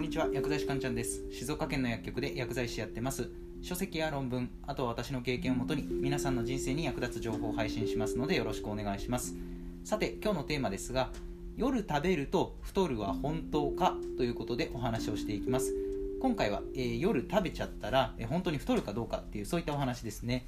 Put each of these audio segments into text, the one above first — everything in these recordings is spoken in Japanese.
んにちは薬剤師かんちゃんです。静岡県の薬局で薬剤師やってます。書籍や論文あとは私の経験をもとに皆さんの人生に役立つ情報を配信しますのでよろしくお願いします。さて今日のテーマですが夜食べると太るは本当か？ということでお話をしていきます。今回は、えー、夜食べちゃったら、えー、本当に太るかどうかっていうそういったお話ですね。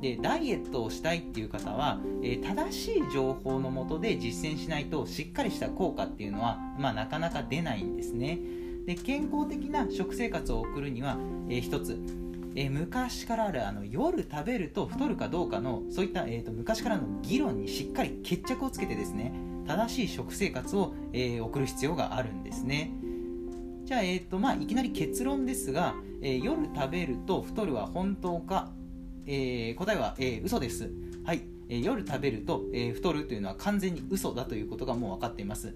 でダイエットをしたいっていう方は、えー、正しい情報のもとで実践しないとしっかりした効果っていうのは、まあ、なかなか出ないんですね。で健康的な食生活を送るには、えー、一つえー、昔からあるあの夜食べると太るかどうかのそういった、えーと、昔からの議論にしっかり決着をつけてですね正しい食生活を、えー、送る必要があるんですね。じゃあ、えーとまあ、いきなり結論ですが、えー、夜食べると太るは本当か、えー、答えは、えー、嘘です。はい、えー、夜食べると、えー、太るというのは完全に嘘だということがもう分かっています。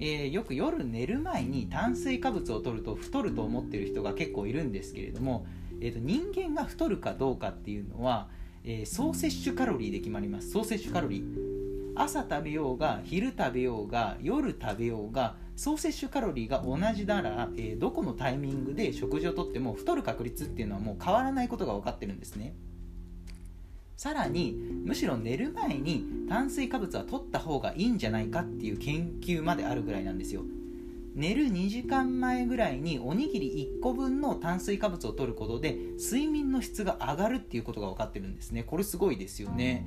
えー、よく夜寝る前に炭水化物を取ると太ると思っている人が結構いるんですけれども、えーと、人間が太るかどうかっていうのは、えー、総摂取カロリーで決まります。総摂取カロリー。朝食べようが昼食べようが夜食べようが総摂取カロリーが同じなら、えー、どこのタイミングで食事をとっても太る確率っていうのはもう変わらないことが分かってるんですねさらにむしろ寝る前に炭水化物は取った方がいいんじゃないかっていう研究まであるぐらいなんですよ。寝る2時間前ぐらいにおにぎり1個分の炭水化物を取ることで睡眠の質が上がるっていうことが分かってるんですね。これすごいですよね。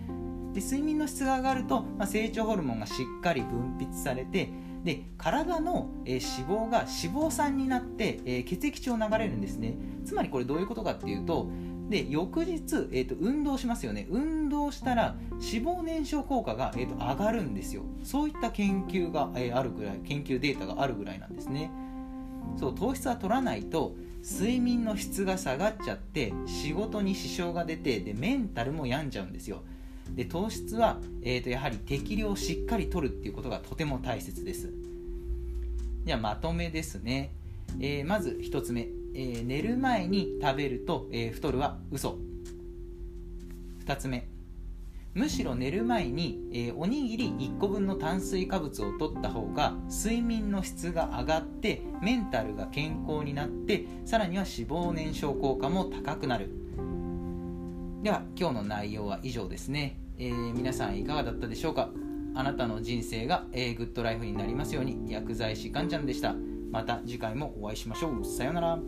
で睡眠の質が上がると、まあ、成長ホルモンがしっかり分泌されてで体の、脂肪が脂肪酸になって、血液中を流れるんですね。つまりこれどういうことかっていうとで翌日、えーと、運動しますよね。運動したら脂肪燃焼効果が、えーと、上がるんですよ。そういった研究が、えー、あるぐらい研究データがあるぐらいなんですね。そう糖質は取らないと睡眠の質が下がっちゃって仕事に支障が出てでメンタルも病んじゃうんですよ。で糖質は、えーと、やはり適量しっかり取るっていうことがとても大切です。じゃあまとめですね、えー、まず1つ目。えー、寝る前に食べると、えー、太るは嘘。2つ目。むしろ寝る前に、えー、おにぎり1個分の炭水化物を取った方が睡眠の質が上がってメンタルが健康になってさらには脂肪燃焼効果も高くなる。では今日の内容は以上ですね、えー、皆さんいかがだったでしょうか？あなたの人生が、えー、グッドライフになりますように薬剤師かんちゃんでした。また次回もお会いしましょう。さようなら。